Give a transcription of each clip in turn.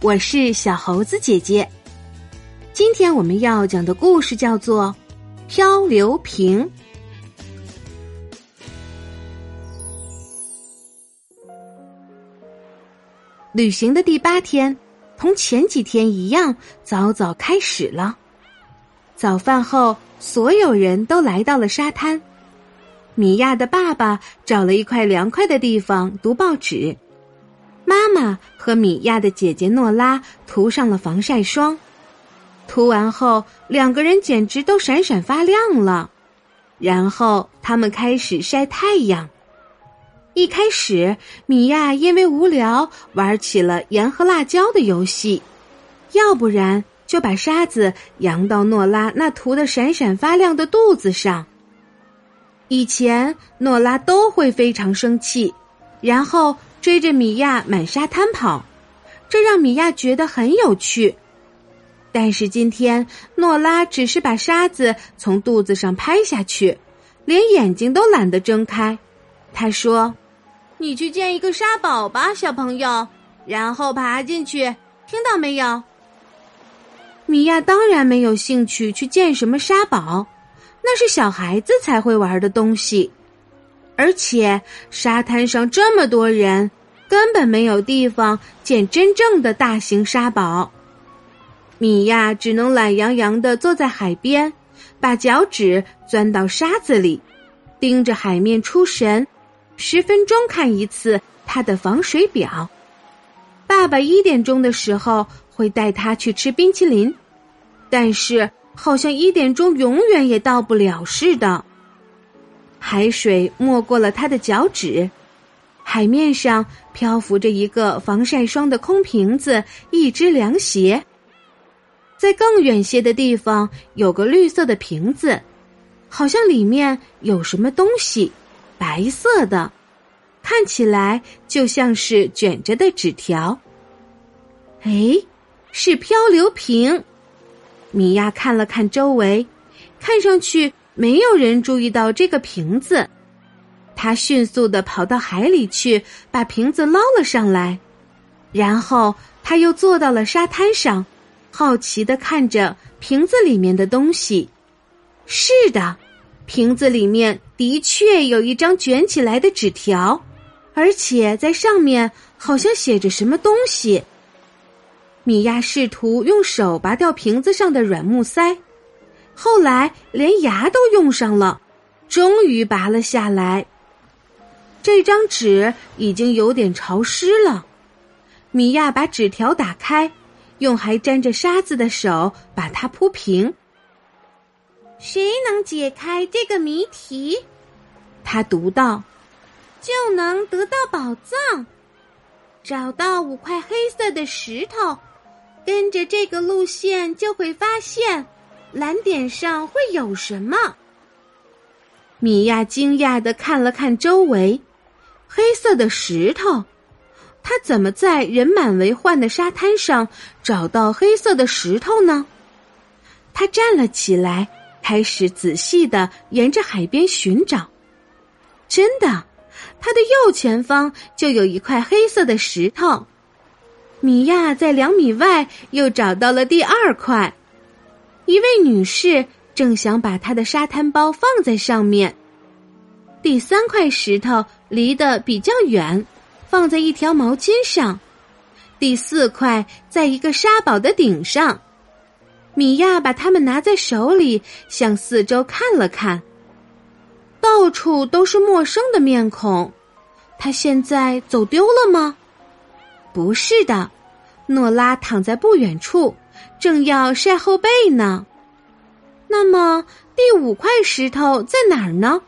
我是小猴子姐姐。今天我们要讲的故事叫做《漂流瓶》。旅行的第八天，同前几天一样，早早开始了。早饭后，所有人都来到了沙滩。米娅的爸爸找了一块凉快的地方读报纸。妈妈和米娅的姐姐诺拉涂上了防晒霜，涂完后两个人简直都闪闪发亮了。然后他们开始晒太阳。一开始，米娅因为无聊玩起了盐和辣椒的游戏，要不然就把沙子扬到诺拉那涂的闪闪发亮的肚子上。以前诺拉都会非常生气，然后。追着米娅满沙滩跑，这让米娅觉得很有趣。但是今天诺拉只是把沙子从肚子上拍下去，连眼睛都懒得睁开。他说：“你去建一个沙堡吧，小朋友，然后爬进去，听到没有？”米娅当然没有兴趣去建什么沙堡，那是小孩子才会玩的东西。而且沙滩上这么多人，根本没有地方建真正的大型沙堡。米娅只能懒洋洋的坐在海边，把脚趾钻到沙子里，盯着海面出神，十分钟看一次他的防水表。爸爸一点钟的时候会带他去吃冰淇淋，但是好像一点钟永远也到不了似的。海水没过了他的脚趾，海面上漂浮着一个防晒霜的空瓶子，一只凉鞋。在更远些的地方有个绿色的瓶子，好像里面有什么东西，白色的，看起来就像是卷着的纸条。哎，是漂流瓶。米娅看了看周围，看上去。没有人注意到这个瓶子，他迅速的跑到海里去，把瓶子捞了上来，然后他又坐到了沙滩上，好奇的看着瓶子里面的东西。是的，瓶子里面的确有一张卷起来的纸条，而且在上面好像写着什么东西。米娅试图用手拔掉瓶子上的软木塞。后来连牙都用上了，终于拔了下来。这张纸已经有点潮湿了。米娅把纸条打开，用还沾着沙子的手把它铺平。谁能解开这个谜题？他读道：“就能得到宝藏。找到五块黑色的石头，跟着这个路线就会发现。”蓝点上会有什么？米娅惊讶的看了看周围，黑色的石头，他怎么在人满为患的沙滩上找到黑色的石头呢？他站了起来，开始仔细的沿着海边寻找。真的，他的右前方就有一块黑色的石头。米娅在两米外又找到了第二块。一位女士正想把她的沙滩包放在上面。第三块石头离得比较远，放在一条毛巾上。第四块在一个沙堡的顶上。米娅把它们拿在手里，向四周看了看。到处都是陌生的面孔。她现在走丢了吗？不是的，诺拉躺在不远处。正要晒后背呢，那么第五块石头在哪儿呢？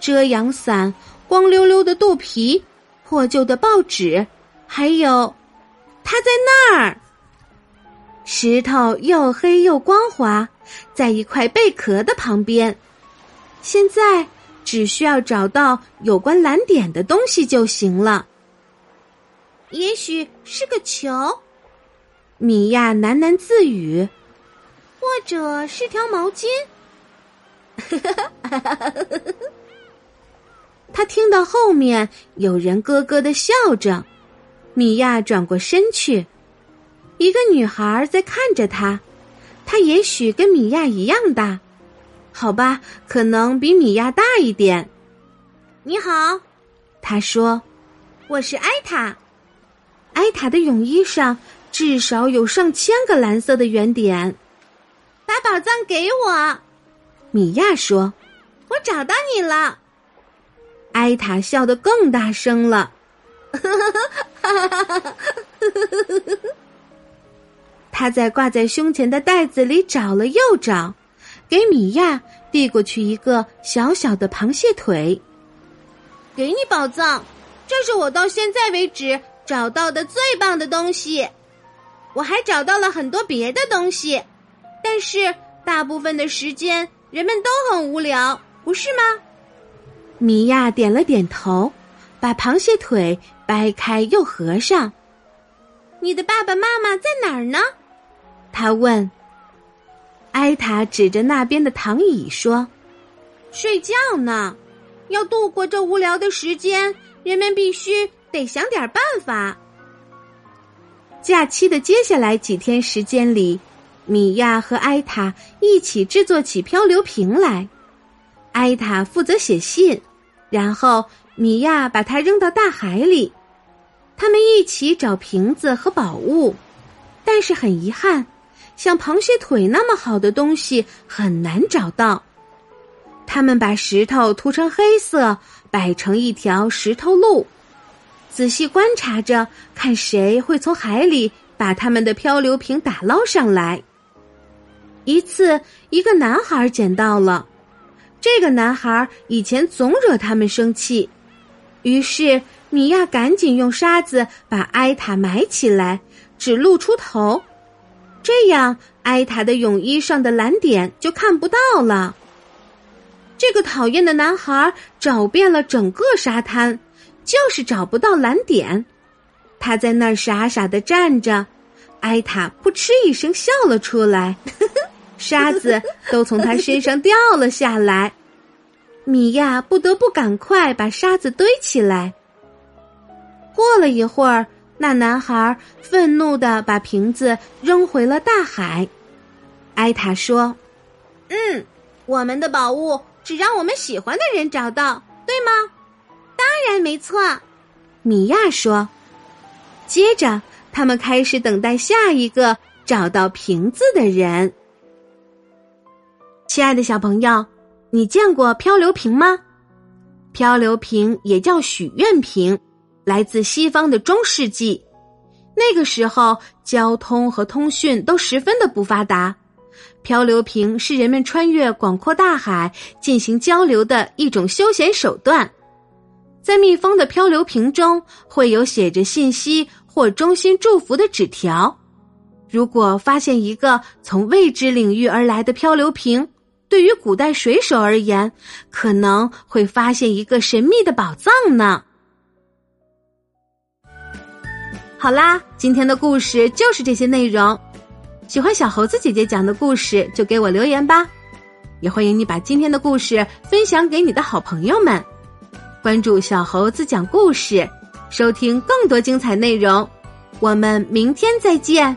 遮阳伞、光溜溜的肚皮、破旧的报纸，还有，它在那儿。石头又黑又光滑，在一块贝壳的旁边。现在只需要找到有关蓝点的东西就行了。也许是个球。米娅喃喃自语：“或者是条毛巾。”他听到后面有人咯咯的笑着，米娅转过身去，一个女孩在看着他，她也许跟米娅一样大，好吧，可能比米娅大一点。你好，他说：“我是艾塔。”艾塔的泳衣上至少有上千个蓝色的圆点。把宝藏给我，米娅说：“我找到你了。”艾塔笑得更大声了。他在挂在胸前的袋子里找了又找，给米娅递过去一个小小的螃蟹腿。给你宝藏，这是我到现在为止找到的最棒的东西。我还找到了很多别的东西，但是大部分的时间人们都很无聊，不是吗？米娅点了点头，把螃蟹腿掰开又合上。你的爸爸妈妈在哪儿呢？他问。艾塔指着那边的躺椅说：“睡觉呢。要度过这无聊的时间，人们必须得想点办法。”假期的接下来几天时间里，米娅和艾塔一起制作起漂流瓶来。艾塔负责写信，然后米娅把它扔到大海里。他们一起找瓶子和宝物，但是很遗憾。像螃蟹腿那么好的东西很难找到。他们把石头涂成黑色，摆成一条石头路，仔细观察着，看谁会从海里把他们的漂流瓶打捞上来。一次，一个男孩捡到了。这个男孩以前总惹他们生气，于是米娅赶紧用沙子把埃塔埋起来，只露出头。这样，埃塔的泳衣上的蓝点就看不到了。这个讨厌的男孩找遍了整个沙滩，就是找不到蓝点。他在那儿傻傻的站着，埃塔扑哧一声笑了出来，沙子都从他身上掉了下来。米娅不得不赶快把沙子堆起来。过了一会儿。那男孩愤怒的把瓶子扔回了大海。艾塔说：“嗯，我们的宝物只让我们喜欢的人找到，对吗？”“当然没错。”米娅说。接着，他们开始等待下一个找到瓶子的人。亲爱的小朋友，你见过漂流瓶吗？漂流瓶也叫许愿瓶。来自西方的中世纪，那个时候交通和通讯都十分的不发达，漂流瓶是人们穿越广阔大海进行交流的一种休闲手段。在密封的漂流瓶中会有写着信息或衷心祝福的纸条。如果发现一个从未知领域而来的漂流瓶，对于古代水手而言，可能会发现一个神秘的宝藏呢。好啦，今天的故事就是这些内容。喜欢小猴子姐姐讲的故事，就给我留言吧。也欢迎你把今天的故事分享给你的好朋友们。关注小猴子讲故事，收听更多精彩内容。我们明天再见。